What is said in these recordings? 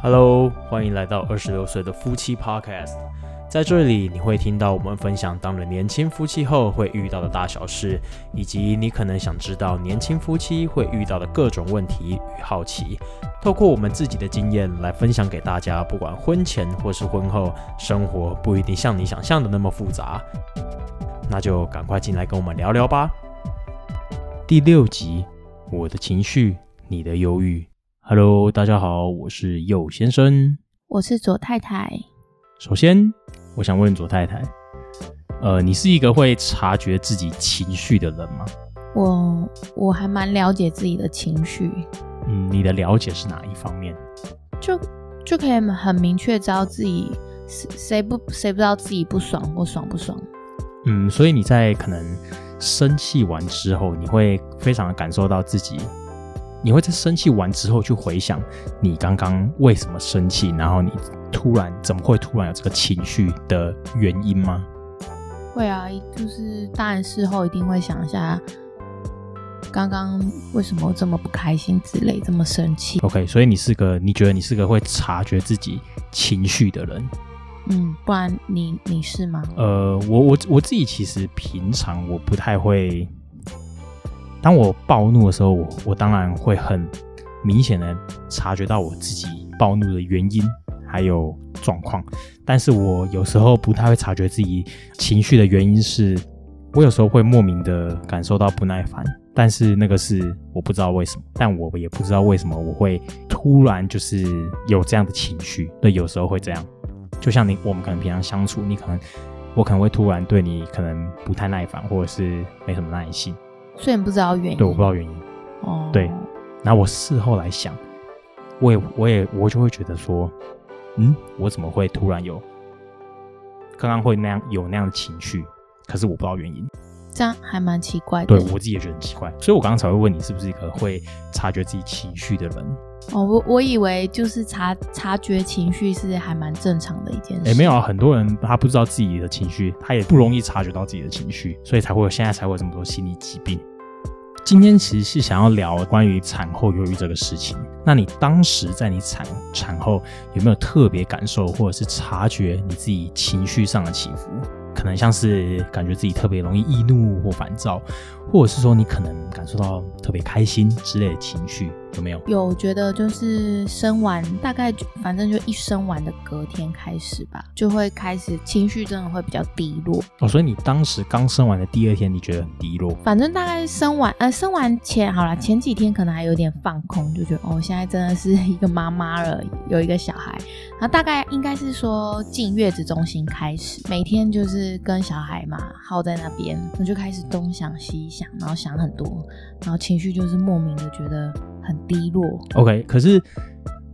Hello，欢迎来到二十六岁的夫妻 Podcast。在这里，你会听到我们分享当了年轻夫妻后会遇到的大小事，以及你可能想知道年轻夫妻会遇到的各种问题与好奇。透过我们自己的经验来分享给大家，不管婚前或是婚后，生活不一定像你想象的那么复杂。那就赶快进来跟我们聊聊吧。第六集，我的情绪，你的忧郁。Hello，大家好，我是右先生。我是左太太。首先，我想问左太太，呃，你是一个会察觉自己情绪的人吗？我我还蛮了解自己的情绪，嗯，你的了解是哪一方面？就就可以很明确知道自己谁谁不谁不知道自己不爽或爽不爽。嗯，所以你在可能生气完之后，你会非常的感受到自己，你会在生气完之后去回想你刚刚为什么生气，然后你突然怎么会突然有这个情绪的原因吗？会啊，就是当然事后一定会想一下，刚刚为什么这么不开心之类，这么生气。OK，所以你是个你觉得你是个会察觉自己情绪的人。嗯，不然你你是吗？呃，我我我自己其实平常我不太会，当我暴怒的时候，我我当然会很明显的察觉到我自己暴怒的原因还有状况，但是我有时候不太会察觉自己情绪的原因是，我有时候会莫名的感受到不耐烦，但是那个是我不知道为什么，但我也不知道为什么我会突然就是有这样的情绪，对，有时候会这样。就像你，我们可能平常相处，你可能我可能会突然对你可能不太耐烦，或者是没什么耐心，虽然不知道原因，对，我不知道原因。哦，对然后我事后来想，我也我也我就会觉得说，嗯，我怎么会突然有刚刚会那样有那样的情绪？可是我不知道原因，这样还蛮奇怪的。对我自己也觉得很奇怪，所以我刚刚才会问你是不是一个会察觉自己情绪的人？哦，我我以为就是察察觉情绪是还蛮正常的一件事。哎，没有啊，很多人他不知道自己的情绪，他也不容易察觉到自己的情绪，所以才会有现在才会有这么多心理疾病。今天其实是想要聊关于产后忧郁这个事情。那你当时在你产产后有没有特别感受，或者是察觉你自己情绪上的起伏？可能像是感觉自己特别容易易怒或烦躁，或者是说你可能感受到特别开心之类的情绪，有没有？有觉得就是生完大概就反正就一生完的隔天开始吧，就会开始情绪真的会比较低落。哦，所以你当时刚生完的第二天，你觉得很低落？反正大概生完呃生完前好啦，前几天可能还有点放空，就觉得哦现在真的是一个妈妈了，有一个小孩。然后大概应该是说进月子中心开始，每天就是跟小孩嘛耗在那边，我就开始东想西想，然后想很多，然后情绪就是莫名的觉得很低落。OK，可是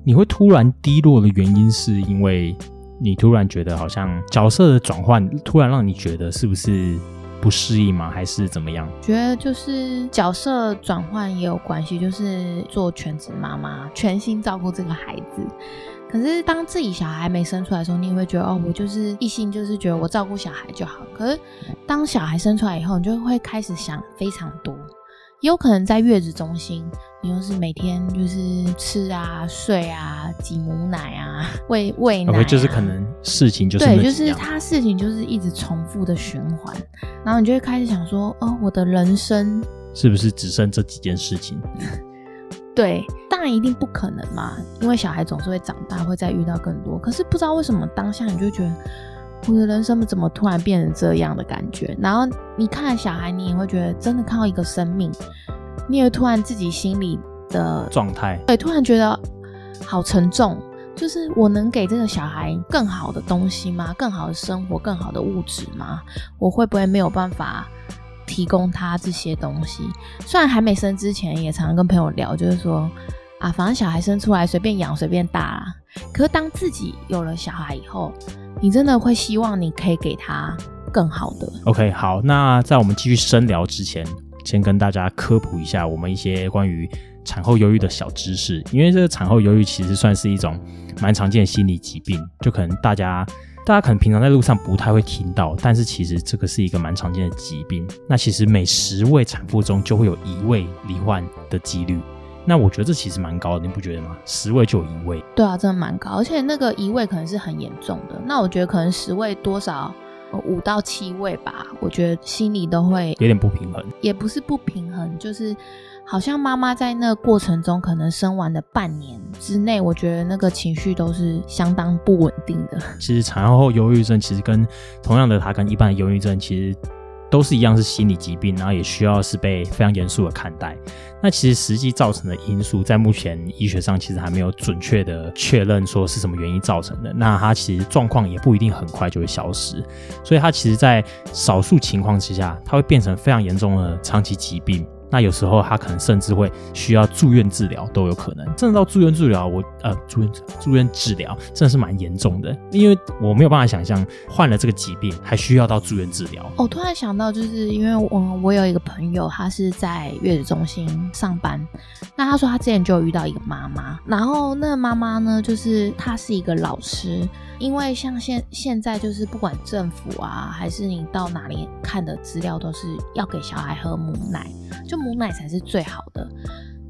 你会突然低落的原因，是因为你突然觉得好像角色的转换，突然让你觉得是不是不适应吗？还是怎么样？觉得就是角色转换也有关系，就是做全职妈妈，全心照顾这个孩子。可是当自己小孩没生出来的时候，你也会觉得哦，我就是一心就是觉得我照顾小孩就好。可是当小孩生出来以后，你就会开始想非常多。也有可能在月子中心，你又是每天就是吃啊、睡啊、挤母奶啊、喂喂奶、啊就是可能事情就是对，就是他事情就是一直重复的循环，然后你就会开始想说，哦，我的人生，是不是只剩这几件事情？对，当然一定不可能嘛，因为小孩总是会长大，会再遇到更多。可是不知道为什么当下你就觉得，我的人生怎么突然变成这样的感觉？然后你看小孩，你也会觉得真的看到一个生命，你也会突然自己心里的状态对，突然觉得好沉重。就是我能给这个小孩更好的东西吗？更好的生活，更好的物质吗？我会不会没有办法提供他这些东西？虽然还没生之前，也常常跟朋友聊，就是说啊，反正小孩生出来随便养随便大啦。可是当自己有了小孩以后，你真的会希望你可以给他更好的。OK，好，那在我们继续深聊之前，先跟大家科普一下我们一些关于产后忧郁的小知识，因为这个产后忧郁其实算是一种蛮常见的心理疾病，就可能大家大家可能平常在路上不太会听到，但是其实这个是一个蛮常见的疾病。那其实每十位产妇中就会有一位罹患的几率。那我觉得这其实蛮高的，你不觉得吗？十位就有一位。对啊，真的蛮高，而且那个一位可能是很严重的。那我觉得可能十位多少五到七位吧，我觉得心里都会有点不平衡，也不是不平衡，就是好像妈妈在那个过程中，可能生完的半年之内，我觉得那个情绪都是相当不稳定的。其实产后忧郁症其实跟同样的，它跟一般的忧郁症其实。都是一样是心理疾病，然后也需要是被非常严肃的看待。那其实实际造成的因素，在目前医学上其实还没有准确的确认说是什么原因造成的。那它其实状况也不一定很快就会消失，所以它其实，在少数情况之下，它会变成非常严重的长期疾病。那有时候他可能甚至会需要住院治疗都有可能，真的到住院治疗，我呃住院住院治疗真的是蛮严重的，因为我没有办法想象患了这个疾病还需要到住院治疗。我突然想到，就是因为我我有一个朋友，他是在月子中心上班，那他说他之前就遇到一个妈妈，然后那个妈妈呢，就是她是一个老师。因为像现现在就是不管政府啊，还是你到哪里看的资料，都是要给小孩喝母奶，就母奶才是最好的。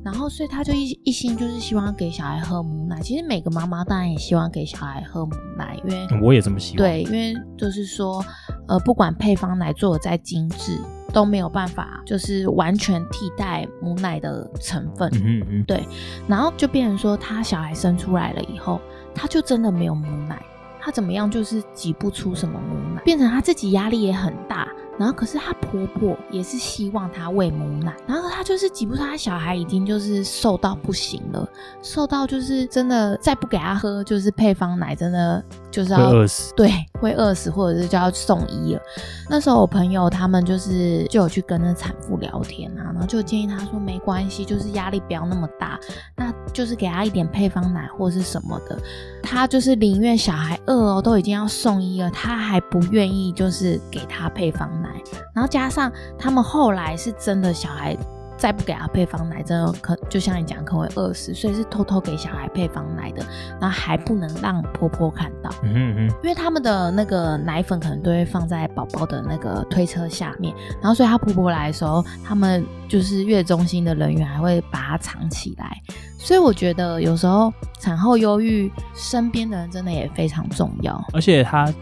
然后所以他就一一心就是希望给小孩喝母奶。其实每个妈妈当然也希望给小孩喝母奶，因为我也这么希望。对，因为就是说，呃，不管配方奶做的再精致，都没有办法就是完全替代母奶的成分。嗯嗯。对，然后就变成说，他小孩生出来了以后，他就真的没有母奶。她怎么样，就是挤不出什么母奶，变成她自己压力也很大。然后，可是她婆婆也是希望她喂母奶，然后她就是挤不出，她小孩已经就是瘦到不行了，瘦到就是真的再不给她喝就是配方奶，真的就是要饿死，对，会饿死，或者是就要送医了。那时候我朋友他们就是就有去跟那产妇聊天啊，然后就建议她说没关系，就是压力不要那么大，那就是给她一点配方奶或是什么的。她就是宁愿小孩饿哦，都已经要送医了，她还不愿意就是给她配方。奶，然后加上他们后来是真的小孩再不给他配方奶，真的可就像你讲，可能会饿死，所以是偷偷给小孩配方奶的，然后还不能让婆婆看到，嗯嗯，因为他们的那个奶粉可能都会放在宝宝的那个推车下面，然后所以他婆婆来的时候，他们就是月中心的人员还会把它藏起来，所以我觉得有时候产后忧郁，身边的人真的也非常重要，而且他。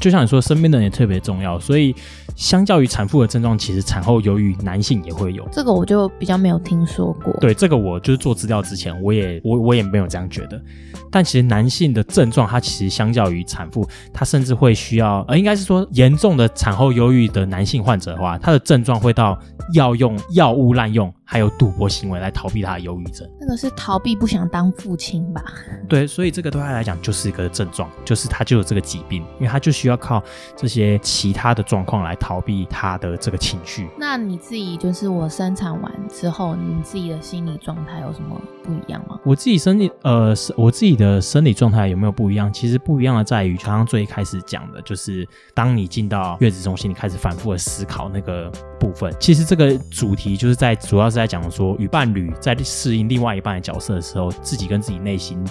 就像你说，身边的人也特别重要，所以相较于产妇的症状，其实产后忧郁男性也会有。这个我就比较没有听说过。对，这个我就是做资料之前，我也我我也没有这样觉得。但其实男性的症状，它其实相较于产妇，他甚至会需要，呃，应该是说严重的产后忧郁的男性患者的话，他的症状会到药用药物滥用。还有赌博行为来逃避他的忧郁症，那个是逃避不想当父亲吧？对，所以这个对他来讲就是一个症状，就是他就有这个疾病，因为他就需要靠这些其他的状况来逃避他的这个情绪。那你自己就是我生产完之后，你自己的心理状态有什么不一样吗？我自己生理呃，我自己的生理状态有没有不一样？其实不一样的在于，刚刚最开始讲的，就是当你进到月子中心，你开始反复的思考那个部分。其实这个主题就是在主要是。在讲说，与伴侣在适应另外一半的角色的时候，自己跟自己内心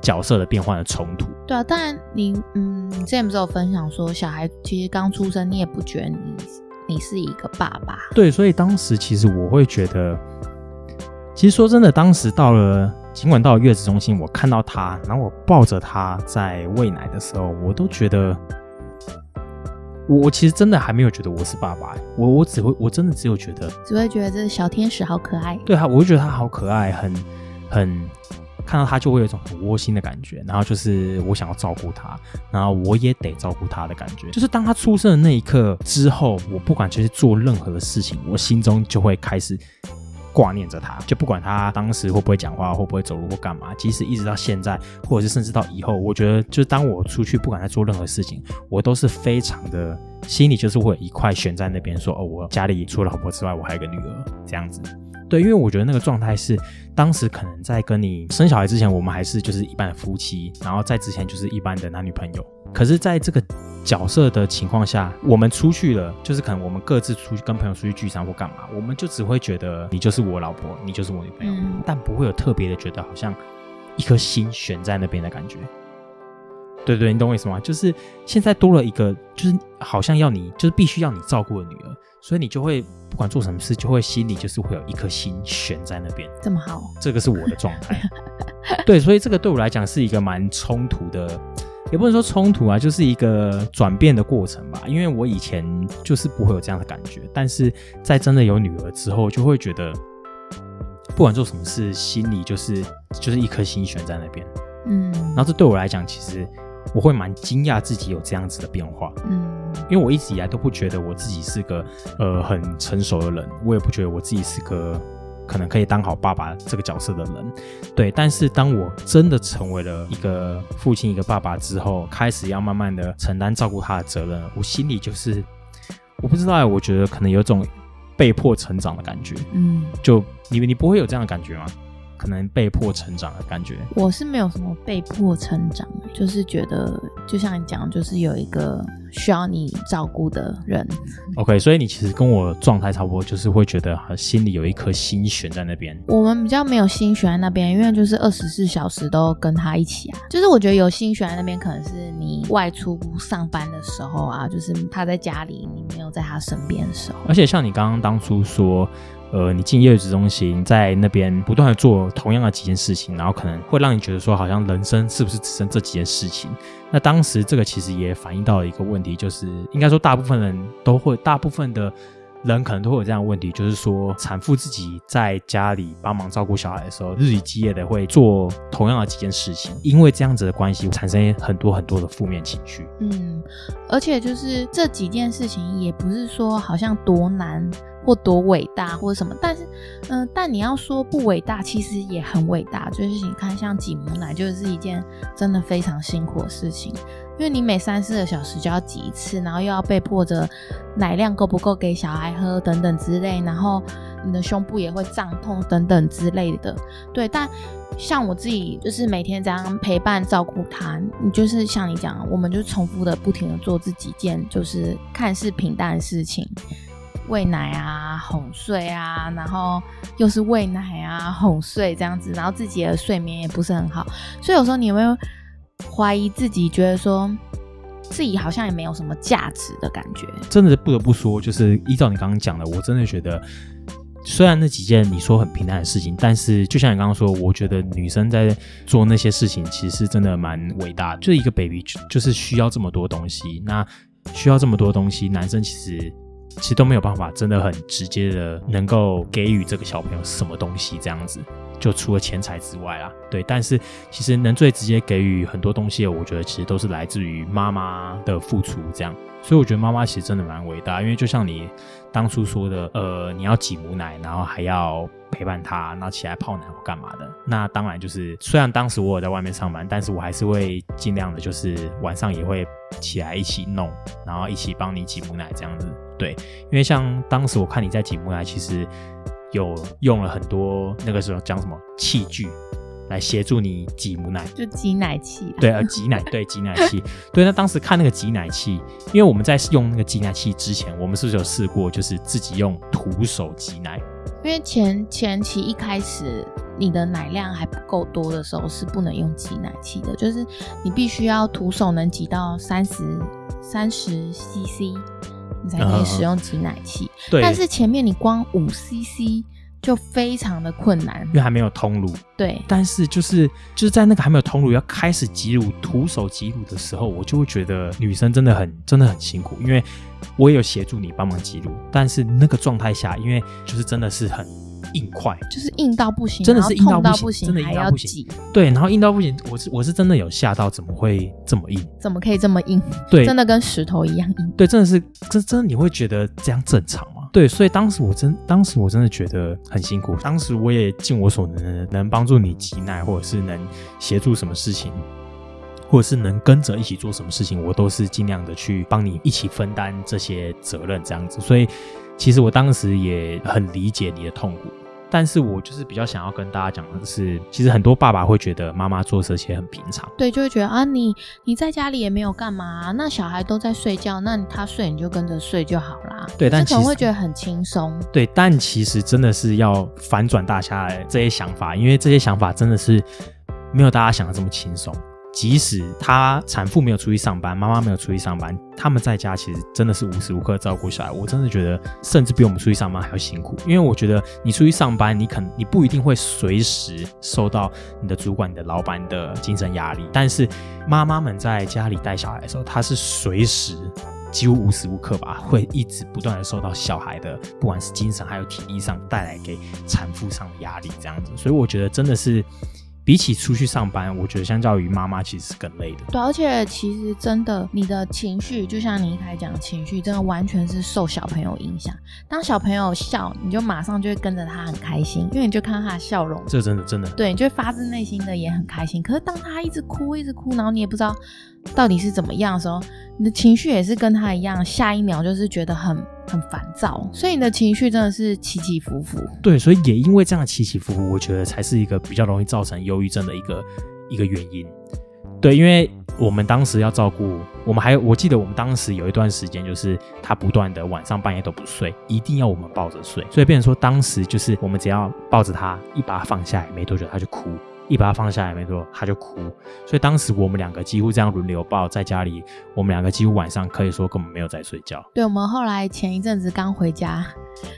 角色的变换的冲突。对啊，当然你嗯，你之前不是有分享说，小孩其实刚出生，你也不觉得你你是一个爸爸。对，所以当时其实我会觉得，其实说真的，当时到了，尽管到了月子中心，我看到他，然后我抱着他在喂奶的时候，我都觉得。我我其实真的还没有觉得我是爸爸，我我只会我真的只有觉得，只会觉得这小天使好可爱。对他，我就觉得他好可爱，很很看到他就会有一种很窝心的感觉，然后就是我想要照顾他，然后我也得照顾他的感觉。就是当他出生的那一刻之后，我不管就是做任何的事情，我心中就会开始。挂念着他，就不管他当时会不会讲话，会不会走路或干嘛，即使一直到现在，或者是甚至到以后，我觉得就是当我出去，不管在做任何事情，我都是非常的心里就是会有一块悬在那边，说哦，我家里除了老婆之外，我还有个女儿这样子。对，因为我觉得那个状态是当时可能在跟你生小孩之前，我们还是就是一般的夫妻，然后在之前就是一般的男女朋友。可是，在这个角色的情况下，我们出去了，就是可能我们各自出去跟朋友出去聚餐或干嘛，我们就只会觉得你就是我老婆，你就是我女朋友，但不会有特别的觉得好像一颗心悬在那边的感觉。对对，你懂我意思吗？就是现在多了一个，就是好像要你，就是必须要你照顾的女儿，所以你就会不管做什么事，就会心里就是会有一颗心悬在那边。这么好，这个是我的状态。对，所以这个对我来讲是一个蛮冲突的，也不能说冲突啊，就是一个转变的过程吧。因为我以前就是不会有这样的感觉，但是在真的有女儿之后，就会觉得不管做什么事，心里就是就是一颗心悬在那边。嗯，然后这对我来讲，其实我会蛮惊讶自己有这样子的变化，嗯因为我一直以来都不觉得我自己是个呃很成熟的人，我也不觉得我自己是个可能可以当好爸爸这个角色的人，对。但是当我真的成为了一个父亲、一个爸爸之后，开始要慢慢的承担照顾他的责任，我心里就是我不知道欸，我觉得可能有种被迫成长的感觉。嗯，就你你不会有这样的感觉吗？可能被迫成长的感觉。我是没有什么被迫成长，就是觉得就像你讲，就是有一个需要你照顾的人。OK，所以你其实跟我状态差不多，就是会觉得呃心里有一颗心悬在那边。我们比较没有心悬在那边，因为就是二十四小时都跟他一起啊。就是我觉得有心悬在那边，可能是你外出上班的时候啊，就是他在家里，你没有在他身边的时候。而且像你刚刚当初说，呃，你进月子中心，在那边不断的做同样的几件事情，然后可能会让你觉得说，好像人生是不是只剩这几件事情？那当时这个其实也反映到了一个问题，就是应该说大部分人都会，大部分的人可能都会有这样的问题，就是说产妇自己在家里帮忙照顾小孩的时候，日以继夜的会做同样的几件事情，因为这样子的关系，产生很多很多的负面情绪。嗯，而且就是这几件事情也不是说好像多难或多伟大或者什么，但是，嗯、但你要说不伟大，其实也很伟大。就是你看，像挤母奶就是一件真的非常辛苦的事情，因为你每三四个小时就要挤一次，然后又要被迫着奶量够不够给小孩喝等等之类，然后你的胸部也会胀痛等等之类的。对，但像我自己就是每天这样陪伴照顾他，你就是像你讲，我们就重复的不停的做这几件就是看似平淡的事情，喂奶啊、哄睡啊，然后又是喂奶啊、哄睡这样子，然后自己的睡眠也不是很好，所以有时候你有没有怀疑自己，觉得说自己好像也没有什么价值的感觉。真的不得不说，就是依照你刚刚讲的，我真的觉得，虽然那几件你说很平淡的事情，但是就像你刚刚说，我觉得女生在做那些事情，其实真的蛮伟大的。就一个 baby 就是需要这么多东西，那需要这么多东西，男生其实其实都没有办法，真的很直接的能够给予这个小朋友什么东西这样子。就除了钱财之外啦，对，但是其实能最直接给予很多东西，我觉得其实都是来自于妈妈的付出，这样。所以我觉得妈妈其实真的蛮伟大，因为就像你当初说的，呃，你要挤母奶，然后还要陪伴他，然后起来泡奶或干嘛的。那当然就是，虽然当时我有在外面上班，但是我还是会尽量的，就是晚上也会起来一起弄，然后一起帮你挤母奶这样子。对，因为像当时我看你在挤母奶，其实有用了很多那个时候讲什么器具来协助你挤母奶。就挤奶器啦，对，呃，挤奶，对，挤奶器，对。那当时看那个挤奶器，因为我们在用那个挤奶器之前，我们是不是有试过，就是自己用徒手挤奶？因为前前期一开始你的奶量还不够多的时候是不能用挤奶器的，就是你必须要徒手能挤到三十三十 CC，你才可以使用挤奶器。对，但是前面你光五 CC 就非常的困难因。为还没有通乳，对，但是就是就是在那个还没有通乳要开始挤乳徒手挤乳的时候，我就会觉得女生真的很真的很辛苦，因为我也有协助你帮忙挤乳，但是那个状态下，因为就是真的是很硬块，就是硬到不行，真的是硬到不行真的硬到不行挤，对，然后硬到不行，我是我是真的有吓到，怎么会这么硬？怎么可以这么硬？对，真的跟石头一样硬。对，真的是，真真的你会觉得这样正常吗？对，所以当时我真，当时我真的觉得很辛苦。当时我也尽我所能的，能帮助你挤奶，或者是能协助什么事情，或者是能跟着一起做什么事情，我都是尽量的去帮你一起分担这些责任，这样子。所以，其实我当时也很理解你的痛苦。但是我就是比较想要跟大家讲的是，其实很多爸爸会觉得妈妈做这些很平常，对，就会觉得啊，你你在家里也没有干嘛、那小孩都在睡觉，那他睡你就跟着睡就好啦。对但就可能会觉得很轻松。对，但其实真的是要反转大家的这些想法，因为这些想法真的是没有大家想的这么轻松。即使她产妇没有出去上班，妈妈没有出去上班，他们在家其实真的是无时无刻照顾小孩。我真的觉得，甚至比我们出去上班还要辛苦。因为我觉得你出去上班，你可能你不一定会随时受到你的主管、你的老板的精神压力，但是妈妈们在家里带小孩的时候，她是随时。几乎无时无刻吧，会一直不断的受到小孩的，不管是精神还有体力上带来给产妇上的压力，这样子，所以我觉得真的是。比起出去上班，我觉得相较于妈妈其实是更累的。对，而且其实真的，你的情绪就像你一开始讲的情绪，真的完全是受小朋友影响。当小朋友笑，你就马上就会跟着他很开心，因为你就看到他的笑容。这真的真的。对，你就会发自内心的也很开心。可是当他一直哭一直哭，然后你也不知道到底是怎么样的时候，你的情绪也是跟他一样，下一秒就是觉得很。很烦躁，所以你的情绪真的是起起伏伏。对，所以也因为这样起起伏伏，我觉得才是一个比较容易造成忧郁症的一个一个原因。对，因为我们当时要照顾，我们还我记得我们当时有一段时间，就是他不断的晚上半夜都不睡，一定要我们抱着睡，所以变成说当时就是我们只要抱着他，一把他放下来，没多久他就哭。一把他放下来没错，他就哭。所以当时我们两个几乎这样轮流抱，在家里，我们两个几乎晚上可以说根本没有在睡觉。对，我们后来前一阵子刚回家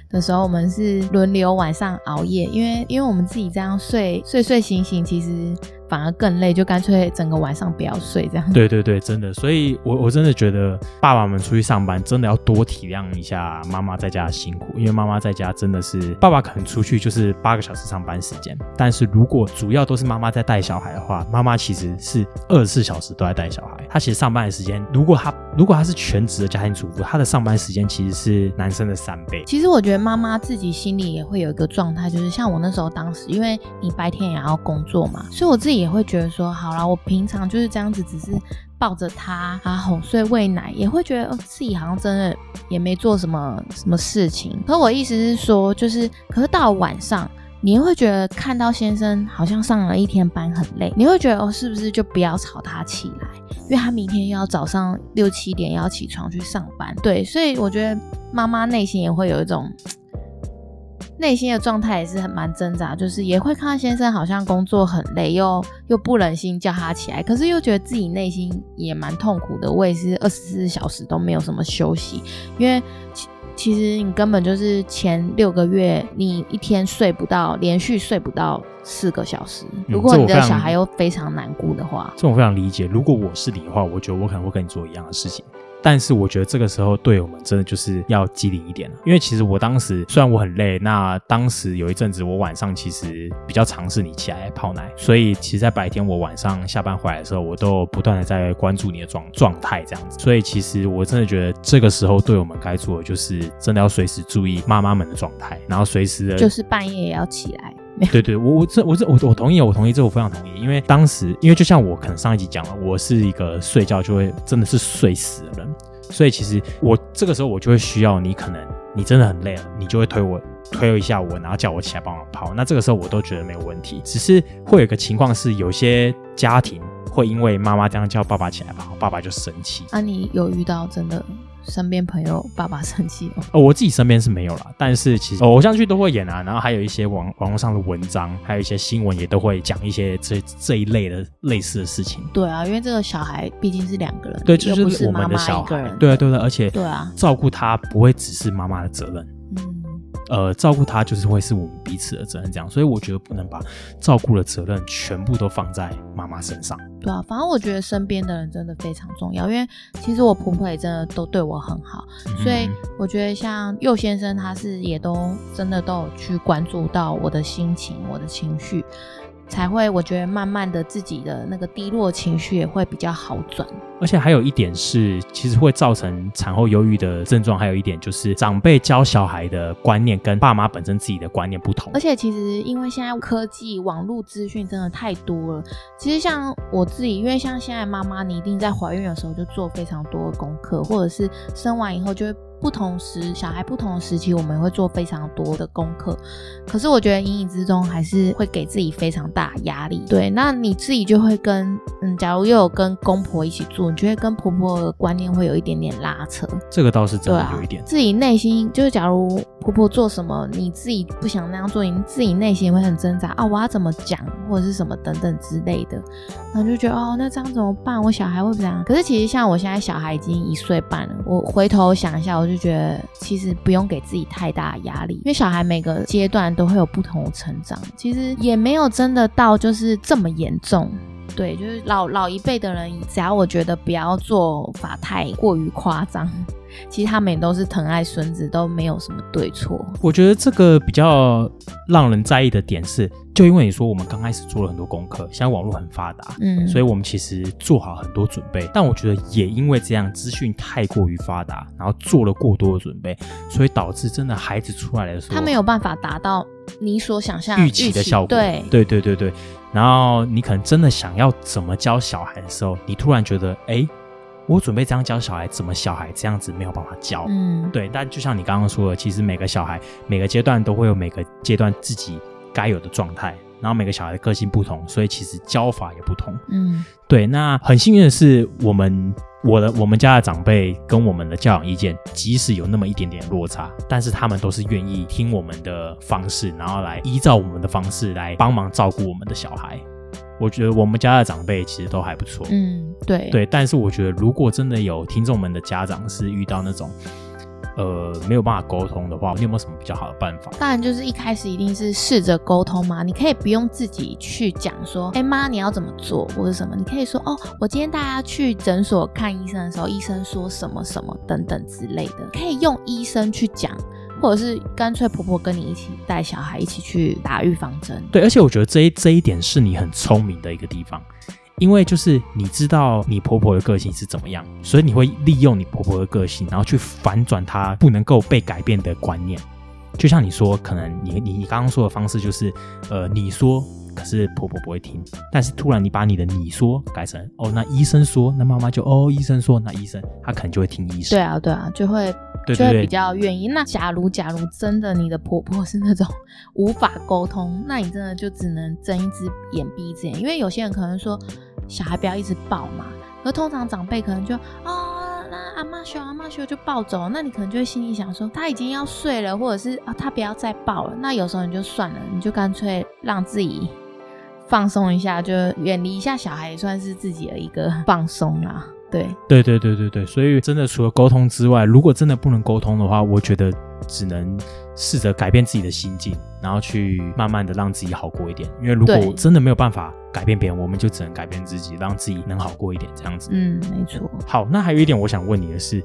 的时候，我们是轮流晚上熬夜，因为因为我们自己这样睡睡睡醒醒，其实。反而更累，就干脆整个晚上不要睡这样。对对对，真的，所以我我真的觉得爸爸们出去上班，真的要多体谅一下妈妈在家的辛苦，因为妈妈在家真的是爸爸可能出去就是八个小时上班时间，但是如果主要都是妈妈在带小孩的话，妈妈其实是二十四小时都在带小孩。她其实上班的时间，如果她如果她是全职的家庭主妇，她的上班时间其实是男生的三倍。其实我觉得妈妈自己心里也会有一个状态，就是像我那时候当时，因为你白天也要工作嘛，所以我自己。也会觉得说，好了，我平常就是这样子，只是抱着他啊哄睡喂奶，也会觉得哦自己好像真的也没做什么什么事情。可我意思是说，就是可是到晚上，你会觉得看到先生好像上了一天班很累，你会觉得哦，是不是就不要吵他起来，因为他明天要早上六七点要起床去上班。对，所以我觉得妈妈内心也会有一种。内心的状态也是很蛮挣扎，就是也会看到先生好像工作很累，又又不忍心叫他起来，可是又觉得自己内心也蛮痛苦的。我也是二十四小时都没有什么休息，因为其其实你根本就是前六个月你一天睡不到，连续睡不到四个小时。如果你的小孩又非常难顾的话，这种非常理解。如果我是你的话，我觉得我可能会跟你做一样的事情。但是我觉得这个时候对我们真的就是要机灵一点了，因为其实我当时虽然我很累，那当时有一阵子我晚上其实比较尝试你起来泡奶，所以其实，在白天我晚上下班回来的时候，我都不断的在关注你的状状态这样子。所以其实我真的觉得这个时候对我们该做的就是真的要随时注意妈妈们的状态，然后随时的就是半夜也要起来。对对，我我这我这我我同意，我同意，这我非常同意。因为当时，因为就像我可能上一集讲了，我是一个睡觉就会真的是睡死的人，所以其实我这个时候我就会需要你，可能你真的很累了，你就会推我推一下我，然后叫我起来帮我泡。那这个时候我都觉得没有问题，只是会有个情况是，有些家庭会因为妈妈这样叫爸爸起来吧，爸爸就生气。啊，你有遇到真的？身边朋友爸爸生气哦，哦，我自己身边是没有啦，但是其实偶像剧都会演啊，然后还有一些网网络上的文章，还有一些新闻也都会讲一些这这一类的类似的事情。对啊，因为这个小孩毕竟是两个人，对，就是我们的小孩，对啊，对啊，而且对啊，照顾他不会只是妈妈的责任。呃，照顾他就是会是我们彼此的责任，这样，所以我觉得不能把照顾的责任全部都放在妈妈身上。对啊，反正我觉得身边的人真的非常重要，因为其实我婆婆也真的都对我很好，所以我觉得像佑先生他是也都真的都有去关注到我的心情、我的情绪。才会，我觉得慢慢的自己的那个低落情绪也会比较好转。而且还有一点是，其实会造成产后忧郁的症状。还有一点就是，长辈教小孩的观念跟爸妈本身自己的观念不同。而且其实因为现在科技、网络资讯真的太多了。其实像我自己，因为像现在妈妈，你一定在怀孕的时候就做非常多的功课，或者是生完以后就会。不同时小孩不同的时期，我们会做非常多的功课。可是我觉得隐隐之中还是会给自己非常大压力。对，那你自己就会跟嗯，假如又有跟公婆一起住，你就会跟婆婆的观念会有一点点拉扯。这个倒是真的有一点，，自己内心就是，假如婆婆做什么，你自己不想那样做，你自己内心会很挣扎啊，我要怎么讲，或者是什么等等之类的，然后就觉得哦，那这样怎么办？我小孩会不样？可是其实像我现在小孩已经一岁半了，我回头想一下，我就觉得其实不用给自己太大压力，因为小孩每个阶段都会有不同的成长，其实也没有真的到就是这么严重。对，就是老老一辈的人，只要我觉得不要做法太过于夸张，其实他们也都是疼爱孙子，都没有什么对错。我觉得这个比较让人在意的点是，就因为你说我们刚开始做了很多功课，现在网络很发达，嗯，所以我们其实做好很多准备，但我觉得也因为这样资讯太过于发达，然后做了过多的准备，所以导致真的孩子出来的时候，他没有办法达到你所想象预期的效果。对，对对对对。然后你可能真的想要怎么教小孩的时候，你突然觉得，哎，我准备这样教小孩，怎么小孩这样子没有办法教？嗯，对，但就像你刚刚说的，其实每个小孩每个阶段都会有每个阶段自己该有的状态，然后每个小孩的个性不同，所以其实教法也不同。嗯对，那很幸运的是，我们我的我们家的长辈跟我们的教养意见，即使有那么一点点落差，但是他们都是愿意听我们的方式，然后来依照我们的方式来帮忙照顾我们的小孩。我觉得我们家的长辈其实都还不错。嗯，对，对，但是我觉得如果真的有听众们的家长是遇到那种呃没有办法沟通的话，你有没有什么比较好的办法？当然就是一开始一定是试着沟通嘛，你可以不用自己去讲说，哎妈你要怎么做或者什么，你可以说哦，我今天带他去诊所看医生的时候，医生说什么什么等等之类的，可以用医生去讲，或者是干脆婆婆跟你一起带小孩一起去打预防针。对，而且我觉得这一这一点是你很聪明的一个地方，因为就是你知道你婆婆的个性是怎么样，所以你会利用你婆婆的个性，然后去反转她不能够被改变的观念。就像你说，可能你你你刚刚说的方式就是，呃，你说，可是婆婆不会听，但是突然你把你的你说改成哦，那医生说，那妈妈就哦，医生说，那医生他可能就会听医生。对啊，对啊，就会就会比较愿意。那假如假如真的你的婆婆是那种无法沟通，那你真的就只能睁一只眼闭一只眼，因为有些人可能说小孩不要一直抱嘛，而通常长辈可能就哦。那阿妈休阿妈休就抱走，那你可能就会心里想说他已经要睡了，或者是啊他不要再抱了。那有时候你就算了，你就干脆让自己放松一下，就远离一下小孩，也算是自己的一个放松啦。对，对对对对对，所以真的除了沟通之外，如果真的不能沟通的话，我觉得只能试着改变自己的心境，然后去慢慢的让自己好过一点。因为如果真的没有办法改变别人，我们就只能改变自己，让自己能好过一点，这样子。嗯，没错。好，那还有一点我想问你的是，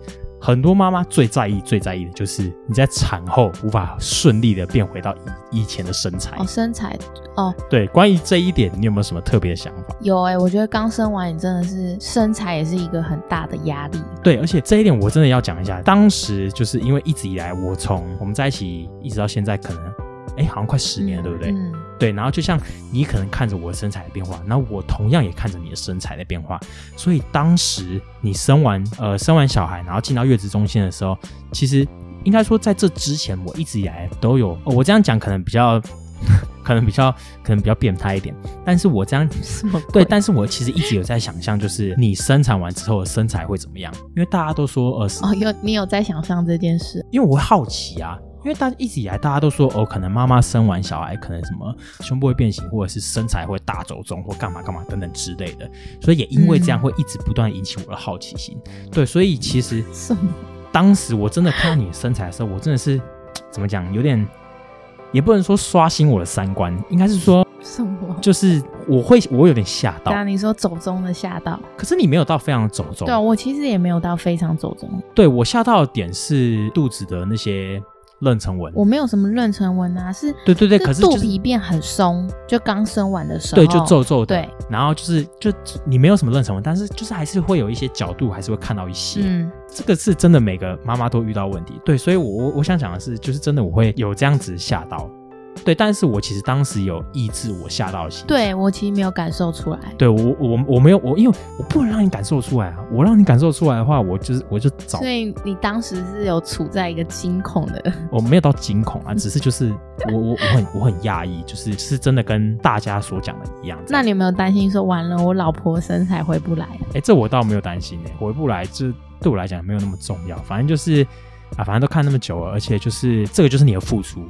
很多妈妈最在意、最在意的就是你在产后无法顺利的变回到以以前的身材。哦，身材哦，对，关于这一点，你有没有什么特别的想法？有哎、我觉得刚生完你真的是身材也是一个很大的压力。对，而且这一点我真的要讲一下。当时就是因为一直以来，我从我们在一起一直到现在，可能哎，好像快十年了，对不对？嗯，对。然后就像你可能看着我的身材的变化，那我同样也看着你的身材的变化。所以当时你生完呃生完小孩，然后进到月子中心的时候，其实应该说在这之前，我一直以来都有。哦、我这样讲可能比较。可能比较可能比较变态一点，但是我这样对，但是我其实一直有在想象，就是你生产完之后的身材会怎么样？因为大家都说，呃，哦，有你有在想象这件事？因为我会好奇啊，因为大家一直以来大家都说，哦，可能妈妈生完小孩，可能什么胸部会变形，或者是身材会大走中，或干嘛干嘛等等之类的，所以也因为这样嗯会一直不断引起我的好奇心。对，所以其实？当时我真的看到你的身材的时候，我真的是怎么讲，有点。也不能说刷新我的三观，应该是说，什么？就是我会我有点吓到对，啊，你说走中的吓到？可是你没有到非常走中对，啊，我其实也没有到非常走中，对我吓到的点是肚子的那些妊娠纹。我没有什么妊娠纹啊，是对对对，可是肚就是皮变很松，就刚生完的时候，对，就皱皱的。对，然后就是就你没有什么妊娠纹，但是就是还是会有一些角度，还是会看到一些。嗯，这个是真的每个妈妈都遇到问题。对，所以我我我想讲的是，就是真的我会有这样子吓到。对，但是我其实当时有抑制我吓到的心情。对我其实没有感受出来。对我我我没有我，因为我不能让你感受出来啊！我让你感受出来的话，我就是我就找所以你当时是有处在一个惊恐的，我没有到惊恐啊，只是就是我我我很我很讶异，就是是真的跟大家所讲的一样。那你有没有担心说完了我老婆身材回不来？哎，这我倒没有担心哎，回不来这对我来讲没有那么重要，反正就是啊，反正都看那么久了，而且就是这个就是你的付出，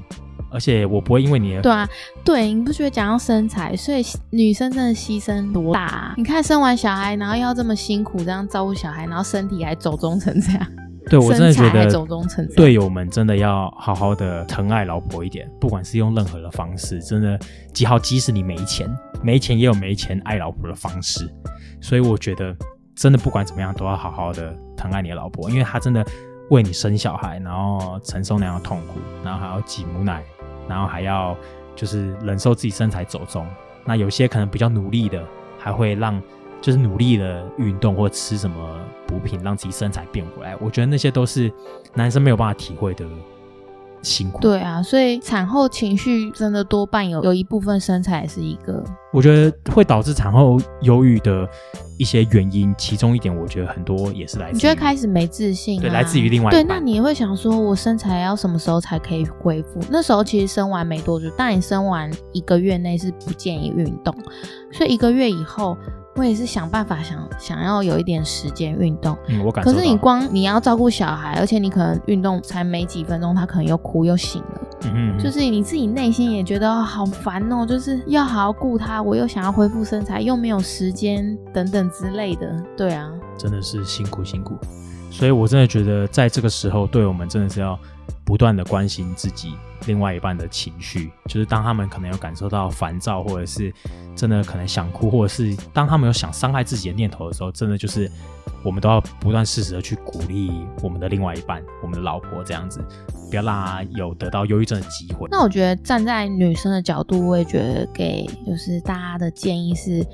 而且我不会因为你的对啊，对，你不觉得讲到身材，所以女生真的牺牲多大啊？你看生完小孩，然后要这么辛苦这样照顾小孩，然后身体还走中成这样。对我真的觉得走中成这样队友们真的要好好的疼爱老婆一点，不管是用任何的方式，真的几好，即使你没钱，没钱也有没钱爱老婆的方式。所以我觉得，真的不管怎么样，都要好好的疼爱你的老婆，因为她真的为你生小孩，然后承受那样的痛苦，然后还要挤母奶，然后还要就是忍受自己身材走中。那有些可能比较努力的，还会让就是努力的运动或吃什么补品，让自己身材变回来。我觉得那些都是男生没有办法体会的辛苦。对啊，所以产后情绪真的多半有有一部分身材是一个，我觉得会导致产后忧郁的一些原因，其中一点我觉得很多也是来自于你觉得开始没自信、啊，对来自于另外一对，半那你也会想说，我身材要什么时候才可以恢复？那时候其实生完没多久，但你生完一个月内是不建议运动，所以一个月以后，我也是想办法想想要有一点时间运动。嗯，我感。可是你光你要照顾小孩，而且你可能运动才没几分钟，他可能又哭又醒了，嗯嗯，就是你自己内心也觉得、哦好烦哦，就是要好好顾他，我又想要恢复身材，又没有时间等等之类的。对啊，真的是辛苦辛苦。所以我真的觉得，在这个时候，对我们真的是要不断的关心自己另外一半的情绪，就是当他们可能有感受到烦躁，或者是真的可能想哭，或者是当他们有想伤害自己的念头的时候，真的就是我们都要不断适时的去鼓励我们的另外一半，我们的老婆这样子，不要让他有得到忧郁症的机会。那我觉得站在女生的角度，我也觉得给就是大家的建议是，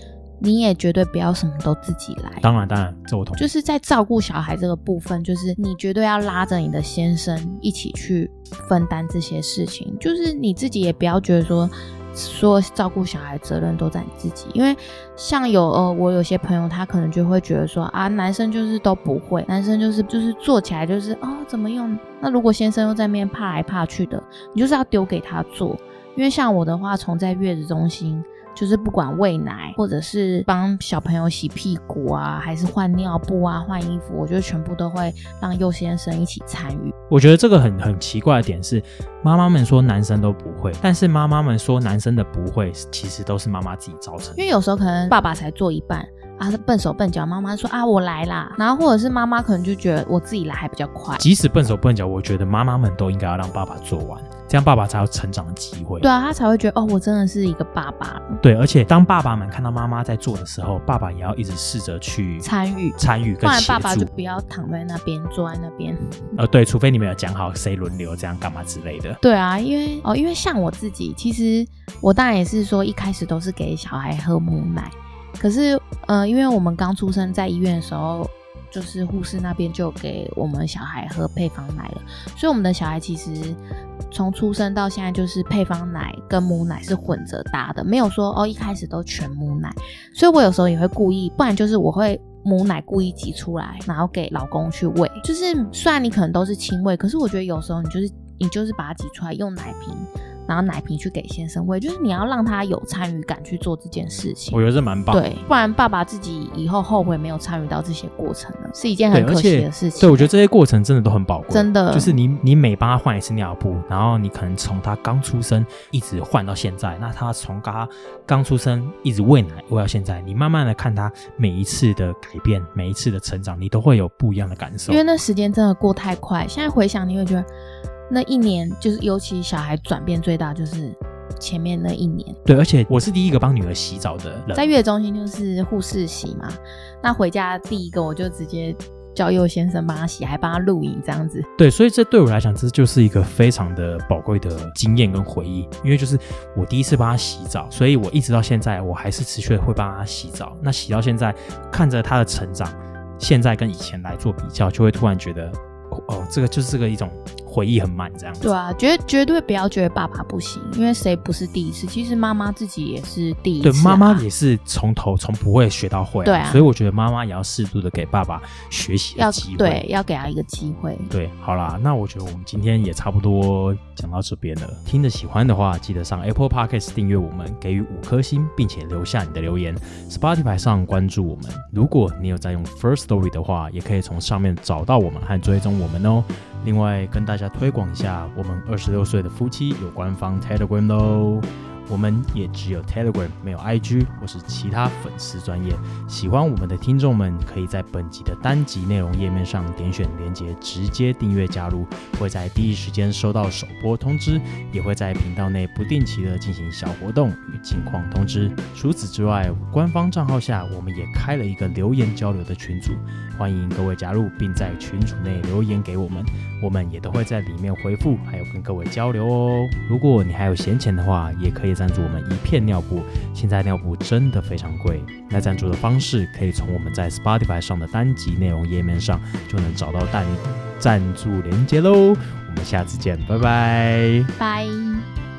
你也绝对不要什么都自己来。当然，当然，这我同意。就是在照顾小孩这个部分，就是你绝对要拉着你的先生一起去分担这些事情。就是你自己也不要觉得说，说照顾小孩责任都在你自己，因为像有呃，我有些朋友他可能就会觉得说啊，男生就是都不会，男生就是就是做起来就是啊、怎么用？那如果先生又在那边怕来怕去的，你就是要丢给他做。因为像我的话，从在月子中心。就是不管喂奶，或者是帮小朋友洗屁股啊，还是换尿布啊、换衣服，我觉得全部都会让佑先生一起参与。我觉得这个很很奇怪的点是，妈妈们说男生都不会，但是妈妈们说男生的不会，其实都是妈妈自己造成的。因为有时候可能爸爸才做一半啊，他笨手笨脚，妈妈说啊我来啦，然后或者是妈妈可能就觉得我自己来还比较快。即使笨手笨脚，我觉得妈妈们都应该要让爸爸做完，这样爸爸才有成长的机会。对啊，他才会觉得哦，我真的是一个爸爸了，对，而且当爸爸们看到妈妈在做的时候，爸爸也要一直试着去参与，参与不然。爸爸就不要躺在那边，坐在那边。呃，对，除非你们有讲好谁轮流这样干嘛之类的。对啊，因为哦，因为像我自己，其实我当然也是说一开始都是给小孩喝母奶，可是呃，因为我们刚出生在医院的时候，就是护士那边就给我们小孩喝配方奶了，所以我们的小孩其实从出生到现在就是配方奶跟母奶是混着搭的，没有说哦一开始都全母奶，所以我有时候也会故意，不然就是我会。母奶故意挤出来，然后给老公去喂。就是虽然你可能都是亲喂，可是我觉得有时候你就是你就是把它挤出来，用奶瓶，然后奶瓶去给先生喂，就是你要让他有参与感去做这件事情我。觉得这蛮棒的。对，不然爸爸自己以后后悔没有参与到这些过程了，是一件，很可惜的事情。对我觉得这些过程真的都很宝贵，真的就是你你每帮他换一次尿布，然后你可能从他刚出生一直换到现在，那他从他刚出生一直喂奶喂到现在，你慢慢的看他每一次的改变，每一次的成长，你都会有不一样的感受因。为那时间真的过太快，现在回想你会觉得那一年就是，尤其小孩转变最大就是前面那一年。对，而且我是第一个帮女儿洗澡的人，在月中心就是护士洗嘛，那回家第一个我就直接叫佑先生帮他洗，还帮他录影这样子。对，所以这对我来讲，这就是一个非常的宝贵的经验跟回忆，因为就是我第一次帮他洗澡，所以我一直到现在，我还是持续的会帮他洗澡。那洗到现在，看着他的成长，现在跟以前来做比较，就会突然觉得，哦，哦这个就是这个一种回忆很慢这样子。对啊，绝绝对不要觉得爸爸不行，因为谁不是第一次？其实妈妈自己也是第一次、对，妈妈也是从头从不会学到会、对啊所以我觉得妈妈也要适度的给爸爸学习机会。对要给他一个机会。对，好啦，那我觉得我们今天也差不多讲到这边了。听着喜欢的话，记得上 Apple Podcast 订阅我们，给予五颗星，并且留下你的留言。Spotify 上关注我们。如果你有在用 First Story 的话，也可以从上面找到我们和追踪我们哦。另外，跟大家推广一下，我们二十六岁的夫妻有官方 Telegram 喽。我们也只有 Telegram，没有 IG 或是其他粉丝专业。喜欢我们的听众们，可以在本集的单集内容页面上点选连接，直接订阅加入，会在第一时间收到首播通知，也会在频道内不定期的进行小活动与近况通知。除此之外，官方账号下我们也开了一个留言交流的群组，欢迎各位加入，并在群组内留言给我们，我们也都会在里面回复，还有跟各位交流哦。如果你还有闲钱的话，也可以赞助我们一片尿布。现在尿布真的非常贵，那赞助的方式可以从我们在 Spotify 上的单集内容页面上就能找到赞赞助连接喽。我们下次见，拜拜。拜。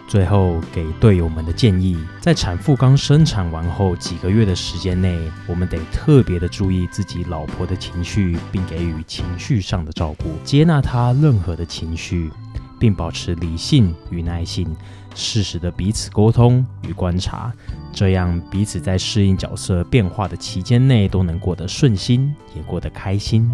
最后给队友们的建议，在产妇刚生产完后几个月的时间内，我们得特别的注意自己老婆的情绪，并给予情绪上的照顾，接纳她任何的情绪，并保持理性与耐性，适时的彼此沟通与观察，这样彼此在适应角色变化的期间内都能过得顺心，也过得开心。